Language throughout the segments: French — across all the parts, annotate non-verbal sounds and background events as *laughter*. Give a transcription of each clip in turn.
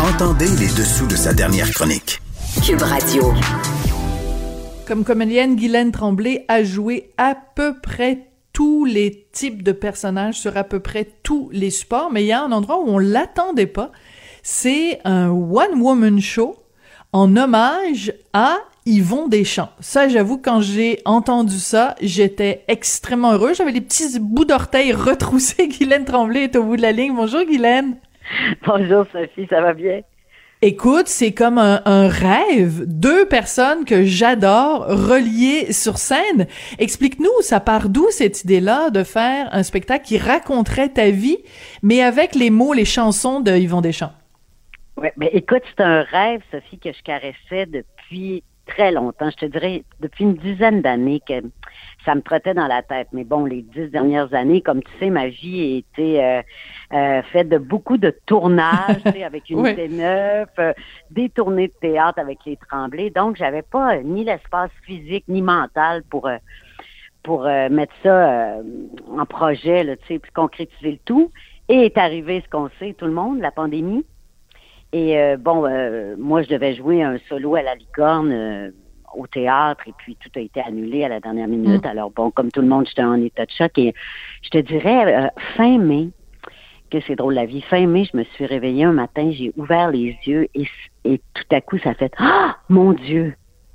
Entendez les dessous de sa dernière chronique. Cube Radio. Comme comédienne, Guylaine Tremblay a joué à peu près tous les types de personnages sur à peu près tous les supports, mais il y a un endroit où on l'attendait pas. C'est un one-woman show en hommage à Yvon Deschamps. Ça, j'avoue, quand j'ai entendu ça, j'étais extrêmement heureux. J'avais les petits bouts d'orteils *laughs* retroussés. Guylaine Tremblay est au bout de la ligne. Bonjour, Guylaine. *laughs* Bonjour, Sophie, ça va bien? Écoute, c'est comme un, rêve. Deux personnes que j'adore reliées sur scène. Explique-nous, ça part d'où cette idée-là de faire un spectacle qui raconterait ta vie, mais avec les mots, les chansons de Yvon Deschamps? Oui, mais écoute, c'est un rêve, Sophie, que je caressais depuis très longtemps. Je te dirais depuis une dizaine d'années que ça me trottait dans la tête. Mais bon, les dix dernières années, comme tu sais, ma vie a été euh, euh, faite de beaucoup de tournages *laughs* avec une oui. neuf, euh, des tournées de théâtre avec les Tremblés. Donc, j'avais pas ni l'espace physique ni mental pour pour mettre ça en projet, là, tu sais, puis concrétiser le tout. Et est arrivé ce qu'on sait, tout le monde, la pandémie. Et bon, moi, je devais jouer un solo à la licorne au théâtre et puis tout a été annulé à la dernière minute. Mm. Alors bon, comme tout le monde, j'étais en état de choc et je te dirais euh, fin mai que c'est drôle la vie. Fin mai, je me suis réveillée un matin, j'ai ouvert les yeux et, et tout à coup ça fait ah mon Dieu,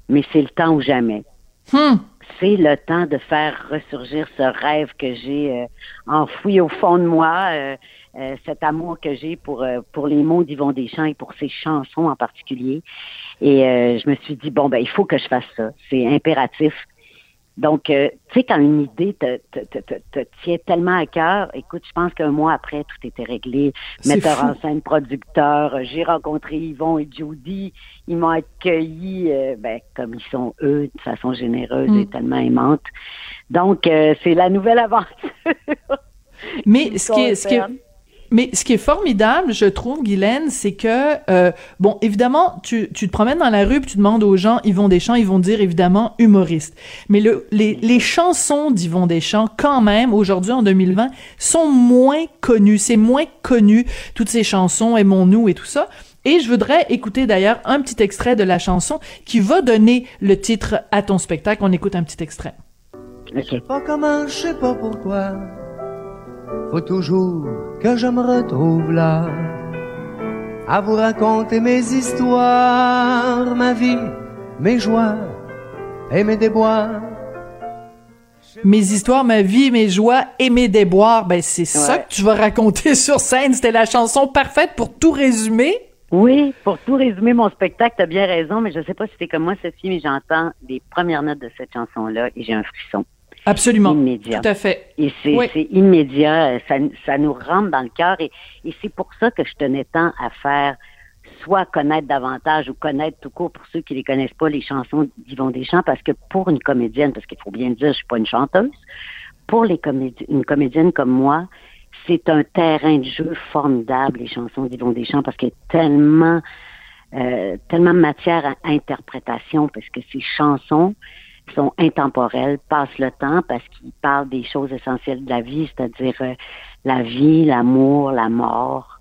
mais c'est le temps ou jamais. Hmm. C'est le temps de faire ressurgir ce rêve que j'ai euh, enfoui au fond de moi. Euh, euh, cet amour que j'ai pour pour les mots d'Yvon Deschamps et pour ses chansons en particulier. Et je me suis dit bon ben il faut que je fasse ça, c'est impératif. Donc, tu sais, quand une idée te, te, te, te, tient tellement à cœur, écoute, je pense qu'un mois après, tout était réglé. Metteur en scène, producteur, j'ai rencontré Yvon et Judy. Ils m'ont accueilli, ben, comme ils sont eux, de façon généreuse et mm. tellement aimante. Donc, c'est la nouvelle aventure. Mais *laughs* ce qui est, ce qui est mais ce qui est formidable, je trouve, Guylaine, c'est que, euh, bon, évidemment, tu, tu te promènes dans la rue, puis tu demandes aux gens, Yvon Deschamps, ils vont dire évidemment humoriste. Mais le, les, les chansons d'Yvon Deschamps, quand même, aujourd'hui, en 2020, sont moins connues. C'est moins connu, toutes ces chansons, Aimons-nous et tout ça. Et je voudrais écouter d'ailleurs un petit extrait de la chanson qui va donner le titre à ton spectacle. On écoute un petit extrait. Je sais pas comment, je sais pas pourquoi faut toujours que je me retrouve là, à vous raconter mes histoires, ma vie, mes joies et mes déboires. Mes histoires, ma vie, mes joies et mes déboires, ben c'est ça que tu vas raconter sur scène. C'était la chanson parfaite pour tout résumer. Oui, pour tout résumer mon spectacle, t'as bien raison, mais je sais pas si c'est comme moi, Sophie, mais j'entends les premières notes de cette chanson-là et j'ai un frisson. Absolument. Immédiat. Tout à fait. Et c'est immédiat, ça, ça, nous rentre dans le cœur et, et c'est pour ça que je tenais tant à faire soit connaître davantage ou connaître tout court pour ceux qui les connaissent pas les chansons d'Yvon Deschamps parce que pour une comédienne, parce qu'il faut bien dire, je suis pas une chanteuse, pour les comédi une comédienne comme moi, c'est un terrain de jeu formidable les chansons d'Yvon Deschamps parce qu'il y a tellement euh, tellement de matière à interprétation parce que ces chansons sont intemporels, passent le temps parce qu'ils parlent des choses essentielles de la vie, c'est-à-dire euh, la vie, l'amour, la mort,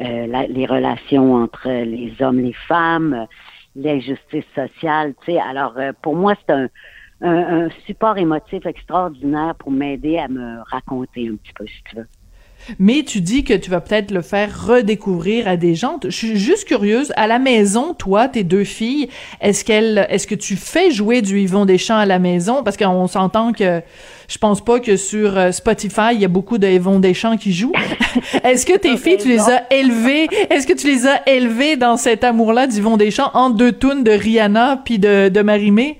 euh, les relations entre les hommes, les femmes, l'injustice sociale. Tu sais, alors euh, pour moi c'est un, un, support émotif extraordinaire pour m'aider à me raconter un petit peu, si tu mais tu dis que tu vas peut-être le faire redécouvrir à des gens. Je suis juste curieuse. À la maison, toi, tes deux filles, est-ce qu'elles, est-ce que tu fais jouer du Yvon Deschamps à la maison? Parce qu'on s'entend que je pense pas que sur euh, Spotify, il y a beaucoup de Yvon Deschamps qui jouent. *laughs* est-ce que tes filles, tu les as élevées? Est-ce que tu les as élevées dans cet amour-là d'Yvon Deschamps en deux tunes de Rihanna puis de, de Marimé?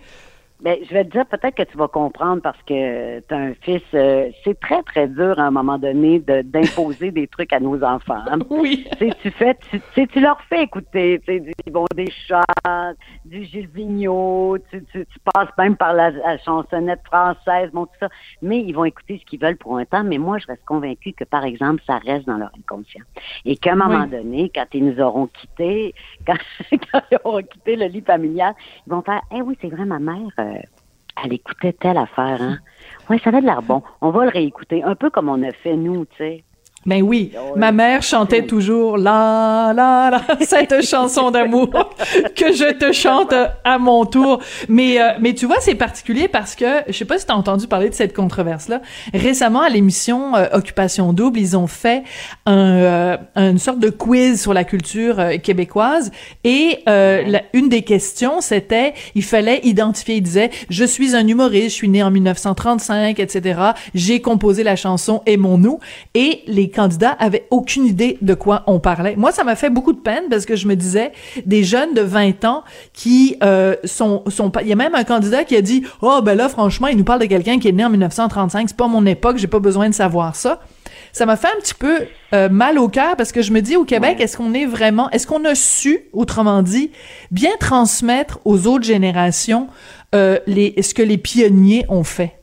Ben, je vais te dire peut-être que tu vas comprendre parce que tu as un fils. Euh, c'est très, très dur à un moment donné d'imposer des trucs à nos enfants. Hein. *laughs* Oui. tu fais, tu, tu leur fais écouter du, bon, des chats, du Gilles Vigneault, tu, tu, passes même par la, chansonnette française, bon, tout ça. Mais ils vont écouter ce qu'ils veulent pour un temps. Mais moi, je reste convaincue que, par exemple, ça reste dans leur inconscient. Et qu'à un moment donné, quand ils nous auront quittés, *laughs* quand, quand, ils auront quitté le lit familial, ils vont faire, eh oui, c'est vrai, ma mère. Euh, elle écoutait telle affaire, hein? Oui, ça avait de l'air bon. On va le réécouter, un peu comme on a fait nous, tu sais. Ben oui, ma mère chantait toujours la la la *laughs* cette chanson d'amour *laughs* que je te chante à mon tour. Mais euh, mais tu vois, c'est particulier parce que je sais pas si tu as entendu parler de cette controverse là. Récemment à l'émission euh, Occupation double, ils ont fait un, euh, une sorte de quiz sur la culture québécoise et une des questions c'était il fallait identifier, il disait je suis un humoriste, je suis né en 1935, etc. J'ai composé la chanson Aimons-nous et les candidats avaient aucune idée de quoi on parlait. Moi, ça m'a fait beaucoup de peine parce que je me disais des jeunes de 20 ans qui euh, sont sont pas. Il y a même un candidat qui a dit oh ben là franchement, il nous parle de quelqu'un qui est né en 1935. C'est pas mon époque. J'ai pas besoin de savoir ça. Ça m'a fait un petit peu euh, mal au cœur parce que je me dis au Québec, est-ce qu'on est vraiment, est-ce qu'on a su, autrement dit, bien transmettre aux autres générations euh, les, ce que les pionniers ont fait?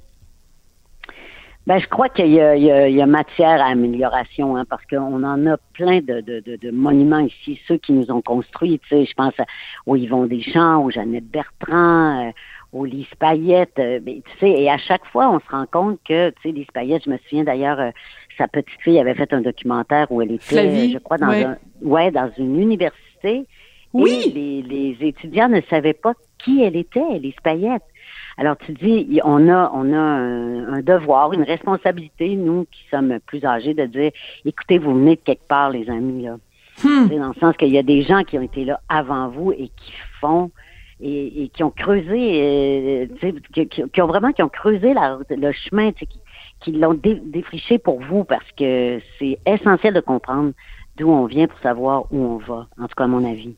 Ben, je crois qu'il y, y, a matière à amélioration, hein, parce qu'on en a plein de, de, de, monuments ici, ceux qui nous ont construits. Tu sais, je pense aux Yvon Deschamps, aux Jeannette Bertrand, euh, aux Lise Payette. Euh, ben, tu sais, et à chaque fois, on se rend compte que, tu sais, Lise Payette, je me souviens d'ailleurs, euh, sa petite fille avait fait un documentaire où elle était, je crois, dans un, ouais, dans une université. Oui. Et les, les étudiants ne savaient pas qui elle était, Lise Payette. Alors tu dis, on a, on a un, devoir, une responsabilité, nous qui sommes plus âgés, de dire, écoutez, vous venez de quelque part, les amis là. Hmm. Dans le sens qu'il y a des gens qui ont été là avant vous et qui font et, qui ont creusé, euh, qui, qui, ont vraiment qui ont creusé le chemin, qui, qui l'ont défriché pour vous parce que c'est essentiel de comprendre d'où on vient pour savoir où on va, en tout cas à mon avis.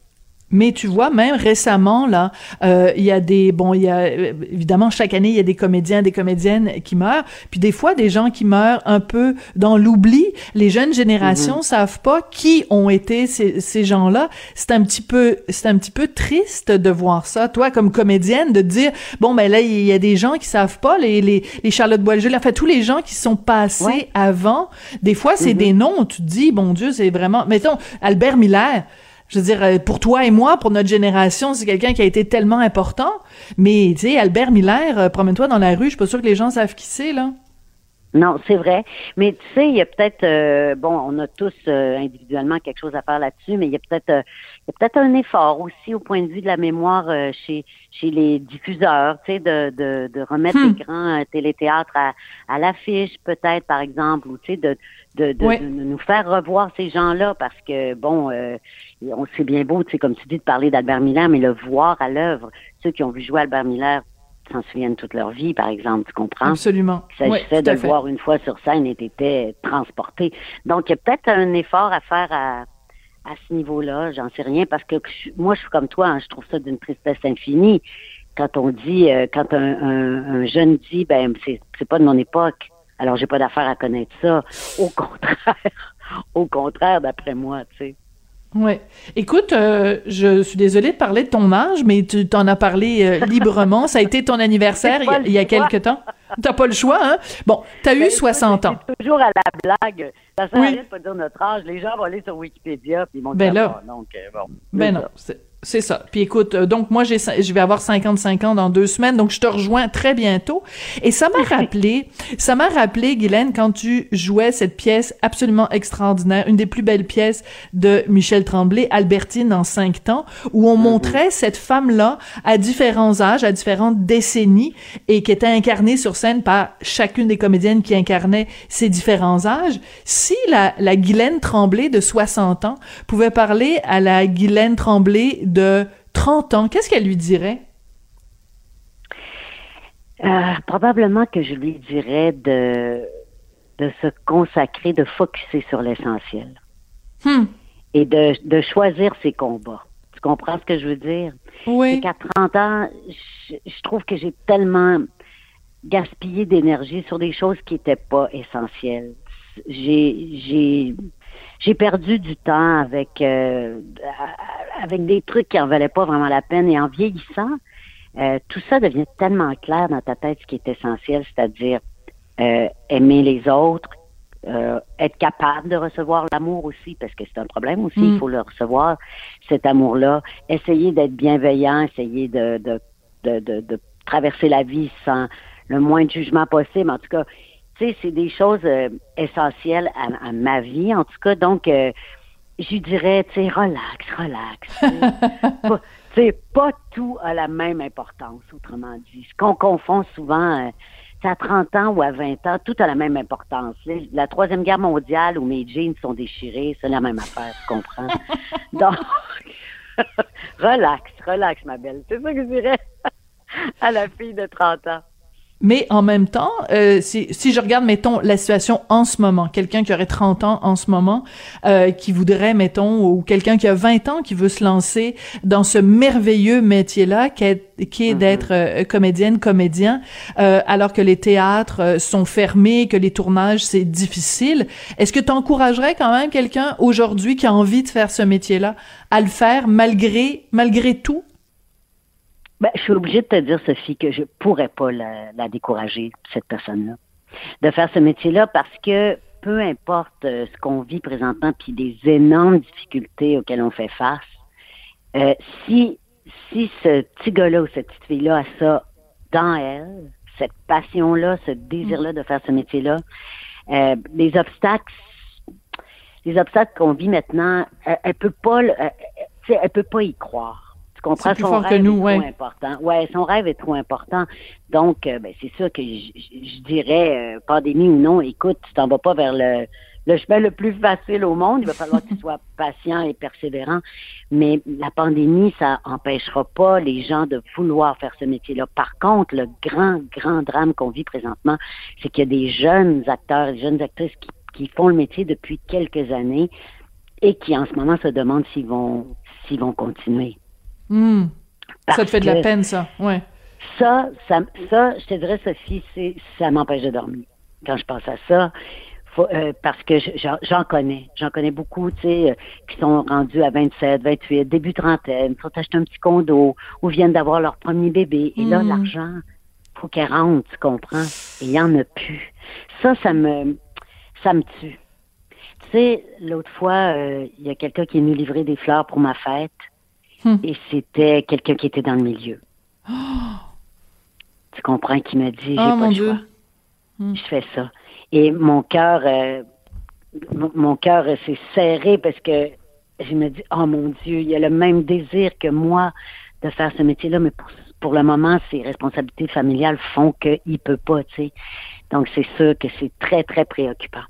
Mais tu vois, même récemment, là, euh, il y a des, bon, il y a, évidemment, chaque année, il y a des comédiens, des comédiennes qui meurent, puis des fois, des gens qui meurent un peu dans l'oubli. Les jeunes générations mm-hmm. savent pas qui ont été ces, ces gens-là. C'est un petit peu, c'est un petit peu triste de voir ça, toi, comme comédienne, de dire, bon, ben là, il y a des gens qui savent pas, les, les, les Charlotte Boileau, enfin, tous les gens qui sont passés avant. Des fois, c'est mm-hmm. des noms, tu te dis, bon Dieu, c'est vraiment, mettons, Albert Miller, je veux dire, euh, pour toi et moi, pour notre génération, c'est quelqu'un qui a été tellement important. Mais, tu sais, Albert Miller, euh, promène-toi dans la rue, je suis pas sûre que les gens savent qui c'est, là. Non, c'est vrai. Mais tu sais, il y a peut-être, euh, bon, on a tous individuellement quelque chose à faire là-dessus, mais il y a peut-être, il y a peut-être un effort aussi au point de vue de la mémoire chez chez les diffuseurs, tu sais, de, de, de remettre hmm. les grands téléthéâtres à, à l'affiche, peut-être par exemple, ou tu sais, de de, de, nous faire revoir ces gens-là parce que, bon, euh, on c'est bien beau, tu sais, comme tu dis, de parler d'Albert Miller, mais le voir à l'œuvre, ceux qui ont vu jouer Albert Miller s'en souviennent toute leur vie, par exemple, tu comprends? Absolument. Il s'agissait de le voir une fois sur scène et était transporté. Donc, il y a peut-être un effort à faire à, à ce niveau-là, j'en sais rien, parce que moi, je suis comme toi, hein, je trouve ça d'une tristesse infinie. Quand on dit, euh, quand un, un, jeune dit, ben, c'est pas de mon époque, alors, j'ai pas d'affaire à connaître ça. Au *laughs* contraire, au contraire, d'après moi, tu sais. Ouais. Écoute, euh, je suis désolée de parler de ton âge, mais tu t'en as parlé euh, *laughs* librement. Ça a été ton anniversaire il y a, quelque temps. T'as pas le choix, hein? Bon, t'as eu 60 ben, ans. toujours à la blague. Ça sert à rien de pas dire notre âge. Les gens vont aller sur Wikipédia puis ils vont ben là, donc, euh, bon, ben non, c'est ça. Puis écoute, euh, donc moi j'ai je vais avoir 55 ans dans deux semaines, donc je te rejoins très bientôt. Et ça m'a *laughs* rappelé, ça m'a rappelé, Guylaine, quand tu jouais cette pièce absolument extraordinaire, une des plus belles pièces de Michel Tremblay, Albertine en cinq temps, où on mm-hmm. montrait cette femme-là à différents âges, à différentes décennies, et qui était incarnée sur scène par chacune des comédiennes qui incarnaient ces différents âges. Si la, la Guylaine Tremblay de 60 ans pouvait parler à la Guylaine Tremblay de 30 ans, qu'est-ce qu'elle lui dirait? Euh, probablement que je lui dirais de, de se consacrer, de focuser sur l'essentiel. Hmm. Et de, de choisir ses combats. Tu comprends ce que je veux dire? Oui. C'est qu'à 30 ans, je, je trouve que j'ai tellement gaspillé d'énergie sur des choses qui n'étaient pas essentielles. J'ai, j'ai, j'ai perdu du temps avec, euh, avec des trucs qui en valaient pas vraiment la peine. Et en vieillissant, euh, tout ça devient tellement clair dans ta tête ce qui est essentiel, c'est-à-dire euh, aimer les autres, euh, être capable de recevoir l'amour aussi, parce que c'est un problème aussi, il Mm. faut le recevoir, cet amour-là. Essayer d'être bienveillant, essayer de, de, de, de, de traverser la vie sans le moins de jugement possible. En tout cas, tu sais, c'est des choses euh, essentielles à, à ma vie, en tout cas. Donc, euh, je dirais, tu sais, relax, relax. tu sais. *laughs* pas, pas tout a la même importance, autrement dit. Ce qu'on confond souvent, euh, c'est à 30 ans ou à 20 ans, tout a la même importance. La Troisième Guerre mondiale où mes jeans sont déchirés, c'est la même affaire, tu comprends? *laughs* Donc, *laughs* relax, relax, ma belle. C'est ça que je dirais à la fille de 30 ans. Mais en même temps, euh, si, si je regarde, mettons, la situation en ce moment, quelqu'un qui aurait 30 ans en ce moment, euh, qui voudrait, mettons, ou quelqu'un qui a 20 ans qui veut se lancer dans ce merveilleux métier-là, qui est, qui est d'être euh, comédienne, comédien, euh, alors que les théâtres euh, sont fermés, que les tournages, c'est difficile. Est-ce que tu encouragerais quand même quelqu'un aujourd'hui qui a envie de faire ce métier-là à le faire malgré, malgré tout? Ben, je suis obligée de te dire, Sophie, que je pourrais pas la, la décourager, cette personne-là, de faire ce métier-là parce que peu importe euh, ce qu'on vit présentement, puis des énormes difficultés auxquelles on fait face, euh, si, si ce petit gars-là ou cette petite fille-là a ça dans elle, cette passion-là, ce désir-là de faire ce métier-là, euh, les obstacles, les obstacles qu'on vit maintenant, elle, elle peut pas, le- elle, sais, elle peut pas y croire. Tu comprends? Plus Son fort que rêve nous, est ouais. trop important. Ouais, son rêve est trop important. Donc, euh, ben, c'est ça que je, je- je dirais, euh, pandémie ou non, écoute, tu t'en vas pas vers le, le chemin le plus facile au monde. Il va falloir que tu *laughs* sois patient et persévérant. Mais la pandémie, ça empêchera pas les gens de vouloir faire ce métier-là. Par contre, le grand, grand drame qu'on vit présentement, c'est qu'il y a des jeunes acteurs, des jeunes actrices qui, qui font le métier depuis quelques années et qui, en ce moment, se demandent s'ils vont, s'ils vont continuer. Hmm. Ça te fait de la peine, ça. Ouais. ça, ça, ça, je te dirais, Sophie, c'est, ça m'empêche de dormir. Quand je pense à ça, faut, euh, parce que je- j'en, connais. J'en connais beaucoup, tu sais, euh, qui sont rendus à 27, 28, début trentaine, sont achetés un petit condo ou viennent d'avoir leur premier bébé. Et là, Mm. l'argent, faut qu'elle rentre, tu comprends? Et il y en a plus. Ça, ça me, ça me tue. Tu sais, l'autre fois, euh, il y a quelqu'un qui est venu livrer des fleurs pour ma fête. Hmm. Et c'était quelqu'un qui était dans le milieu. *gasps* Tu comprends, qui m'a dit, j'ai Oh pas le choix. Hmm. Je fais ça. Et mon cœur, euh, mon- cœur euh, s'est serré parce que je me dis, oh mon Dieu, il y a le même désir que moi de faire ce métier-là, mais pour, pour le moment, ses responsabilités familiales font qu'il peut pas, tu sais. Donc, c'est sûr que c'est très, très préoccupant.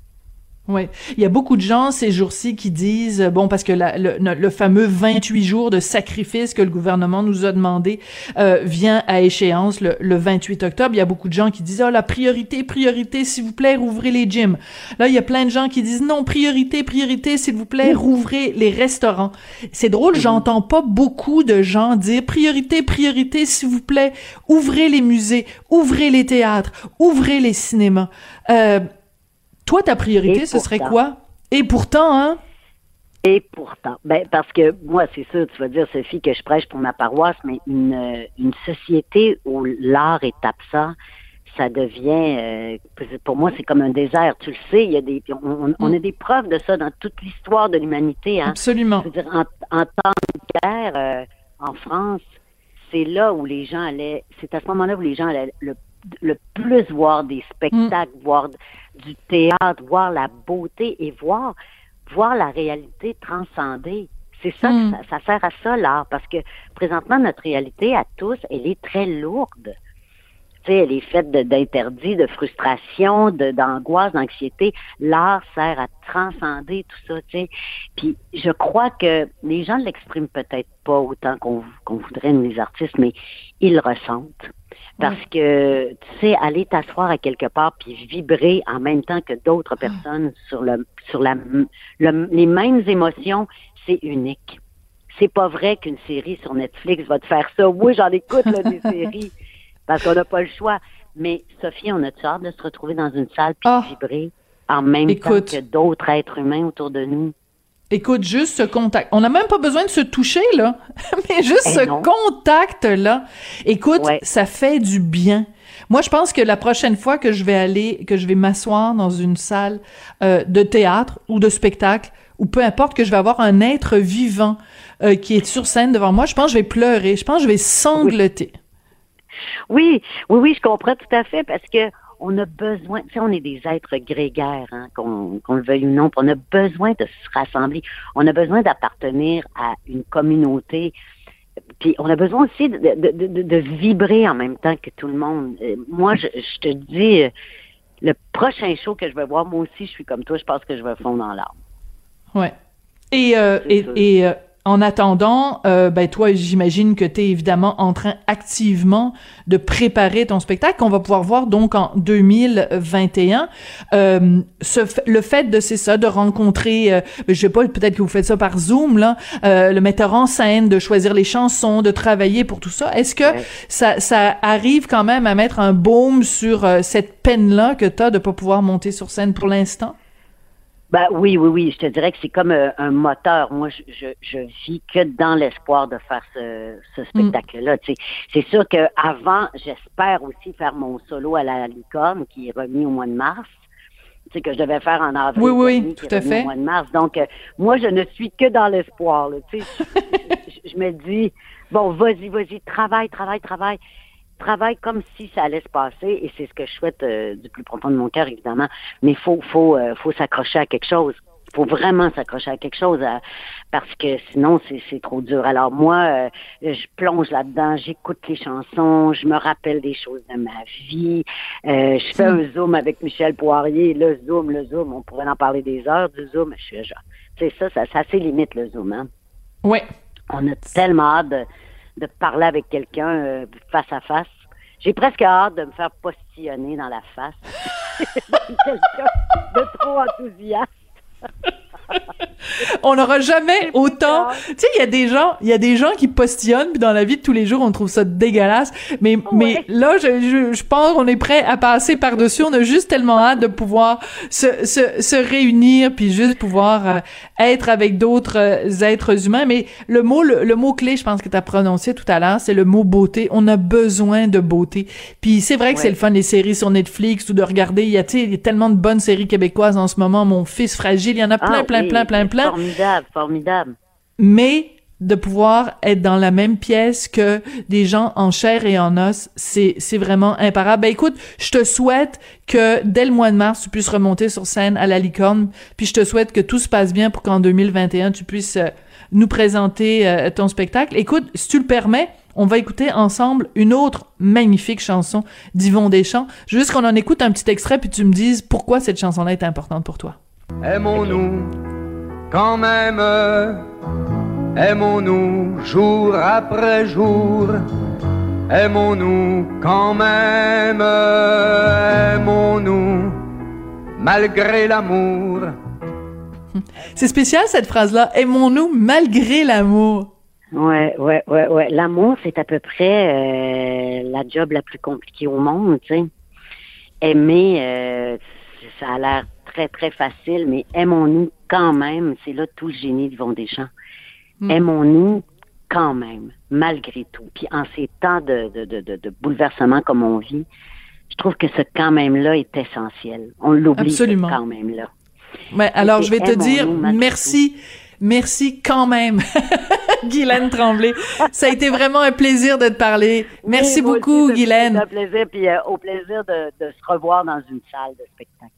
Oui, il y a beaucoup de gens ces jours-ci qui disent bon parce que la- le, le- fameux 28 jours de sacrifice que le gouvernement nous a demandé euh, vient à échéance le, le 28 octobre. Il y a beaucoup de gens qui disent oh la priorité, priorité, s'il vous plaît, rouvrez les gyms. Là, il y a plein de gens qui disent non priorité, priorité, s'il vous plaît, rouvrez les restaurants. C'est drôle, j'entends pas beaucoup de gens dire priorité, priorité, s'il vous plaît, ouvrez les musées, ouvrez les théâtres, ouvrez les cinémas. Euh, toi, ta priorité, ce serait quoi? Et pourtant, hein? Et pourtant, ben parce que moi, c'est sûr, tu vas dire, Sophie, que je prêche pour ma paroisse, mais une, une société où l'art est absent, ça devient, euh, pour moi, c'est comme un désert. Tu le sais, il y a des, on, on- on a des preuves de ça dans toute l'histoire de l'humanité. Hein. Absolument. Je veux dire, en, en temps de guerre, euh, en France, c'est là où les gens allaient, c'est à ce moment-là où les gens allaient le, le plus voir des spectacles, voir du théâtre, voir la beauté et voir, voir la réalité transcender. C'est ça, Mm. que ça, ça sert à ça l'art, parce que présentement, notre réalité à tous, elle est très lourde. Tu sais, elle est faite d'interdits, de, frustration, de- d'angoisse, d'anxiété. L'art sert à transcender tout ça, tu sais. Puis je crois que les gens ne l'expriment peut-être pas autant qu'on voudrait, les artistes, mais ils le ressentent. Parce que, tu sais, aller t'asseoir à quelque part puis vibrer en même temps que d'autres personnes sur le sur la le- les mêmes émotions, c'est unique. c'est pas vrai qu'une série sur Netflix va te faire ça. Oui, j'en écoute là, des *laughs* séries parce qu'on n'a pas le choix. Mais Sophie, on a hâte de se retrouver dans une salle puis Ah. vibrer en même Écoute. temps que d'autres êtres humains autour de nous? Écoute, juste ce contact. On n'a même pas besoin de se toucher, là. *laughs* Mais juste Eh ce contact-là. Écoute, Ouais. ça fait du bien. Moi, je pense que la prochaine fois que je vais aller, que je vais m'asseoir dans une salle euh, de théâtre ou de spectacle, ou peu importe, que je vais avoir un être vivant euh, qui est sur scène devant moi, je pense que je vais pleurer. Je pense que je vais sangloter. Oui, oui, oui, je comprends tout à fait parce que on a besoin, tu sais, on est des êtres grégaires, hein, qu'on le veuille ou non, on a besoin de se rassembler. On a besoin d'appartenir à une communauté. Puis on a besoin aussi de, de, de, de- de vibrer en même temps que tout le monde. Euh, Moi, je, je te dis, euh, le prochain show que je vais voir, moi aussi, je suis comme toi, je pense que je vais fondre dans l'arbre. Ouais. Et, euh, et, et, en attendant, euh, ben toi, j'imagine que tu es évidemment en train activement de préparer ton spectacle qu'on va pouvoir voir donc en 2021. Euh, ce, le fait de c'est ça, de rencontrer, euh, je sais pas, peut-être que vous faites ça par Zoom là, euh, le metteur en scène, de choisir les chansons, de travailler pour tout ça. Est-ce que Ouais. ça, ça arrive quand même à mettre un baume sur euh, cette peine là que t'as de pas pouvoir monter sur scène pour l'instant? Ben oui, oui, oui. Je te dirais que c'est comme euh, un moteur. Moi, je, je, je vis que dans l'espoir de faire ce, ce spectacle-là. tu sais. C'est sûr que avant, j'espère aussi faire mon solo à la licorne qui est remis au mois de mars. Tu sais, que je devais faire en avril. Oui, oui, tout à fait. Au mois de mars. Donc, euh, moi, je ne suis que dans l'espoir. là, Tu sais, *laughs* je, je- je me dis, bon, vas-y, vas-y, travaille, travaille, travaille travaille comme si ça allait se passer et c'est ce que je souhaite euh, du plus profond de mon cœur évidemment. Mais faut faut euh, faut s'accrocher à quelque chose. Faut vraiment s'accrocher à quelque chose à- parce que sinon c'est c'est trop dur. Alors moi euh, je plonge là-dedans j'écoute les chansons je me rappelle des choses de ma vie. Euh, je fais un zoom avec Michel Poirier le zoom le zoom on pourrait en parler des heures du zoom je suis genre c'est ça ça ça c'est limite le zoom hein. Ouais. on a tellement hâte de, de parler avec quelqu'un euh, face à face. J'ai presque hâte de me faire postillonner dans la face. *laughs* quelqu'un de trop enthousiaste. On n'aura jamais autant. Tu sais, il y a des gens, il y a des gens qui postillonnent, puis dans la vie de tous les jours, on trouve ça dégueulasse. Mais, mais là, je, je, je pense qu'on est prêt à passer par-dessus. On a juste tellement hâte de pouvoir se, se, se réunir, puis juste pouvoir euh, être avec d'autres euh, êtres humains. Mais le mot, le, le mot clé, je pense que tu as prononcé tout à l'heure, c'est le mot beauté. On a besoin de beauté. Puis c'est vrai que Ouais. c'est le fun les séries sur Netflix ou de regarder. Il y a, tu sais, il y a tellement de bonnes séries québécoises en ce moment. Mon fils fragile, il y en a plein, Ah plein, oui, plein, plein, plein Formidable, formidable. mais de pouvoir être dans la même pièce que des gens en chair et en os, c'est c'est vraiment imparable. Ben écoute, je te souhaite que dès le mois de mars, tu puisses remonter sur scène à la licorne, puis je te souhaite que tout se passe bien pour qu'en 2021, tu puisses euh, nous présenter euh, ton spectacle. Écoute, si tu le permets, on va écouter ensemble une autre magnifique chanson d'Yvon Deschamps. Juste qu'on en écoute un petit extrait, puis tu me dises pourquoi cette chanson-là est importante pour toi. Aimons-nous quand même, aimons-nous jour après jour, aimons-nous quand même, aimons-nous malgré l'amour. *laughs* C'est spécial cette phrase-là. Aimons-nous malgré l'amour. Ouais, ouais, ouais, ouais. L'amour, c'est à peu près euh, la job la plus compliquée au monde, tu sais. Aimer, euh, ça a l'air très, très facile, mais aimons-nous quand même. C'est là tout le génie de Yvon Deschamps. Mm. Aimons-nous quand même, malgré tout. Puis en ces temps de, de, de, de, bouleversement comme on vit, je trouve que ce quand même-là est essentiel. On l'oublie, quand même-là. Ouais, alors je vais te dire merci, merci quand même, *laughs* Guylaine Tremblay. Ça a été vraiment un plaisir de te parler. Merci Oui, beaucoup, aussi, Guylaine. Un plaisir, puis euh, au plaisir de, de se revoir dans une salle de spectacle.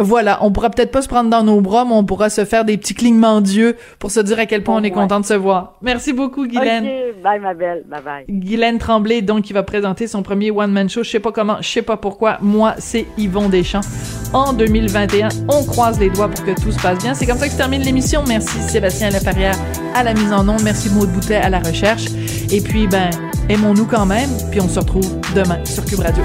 Voilà, on pourra peut-être pas se prendre dans nos bras, mais on pourra se faire des petits clignements d'yeux pour se dire à quel point on est content de se voir. Merci beaucoup, Guylaine. OK, bye ma belle, bye bye. Guylaine Tremblay, donc, qui va présenter son premier one-man show. Je sais pas comment, je sais pas pourquoi. Moi, c'est Yvon Deschamps. En 2021, on croise les doigts pour que tout se passe bien. C'est comme ça que se termine l'émission. Merci Sébastien Laferrière à la mise en onde. Merci Maud Boutet à la recherche. Et puis, ben, aimons-nous quand même. Puis on se retrouve demain sur Cube Radio.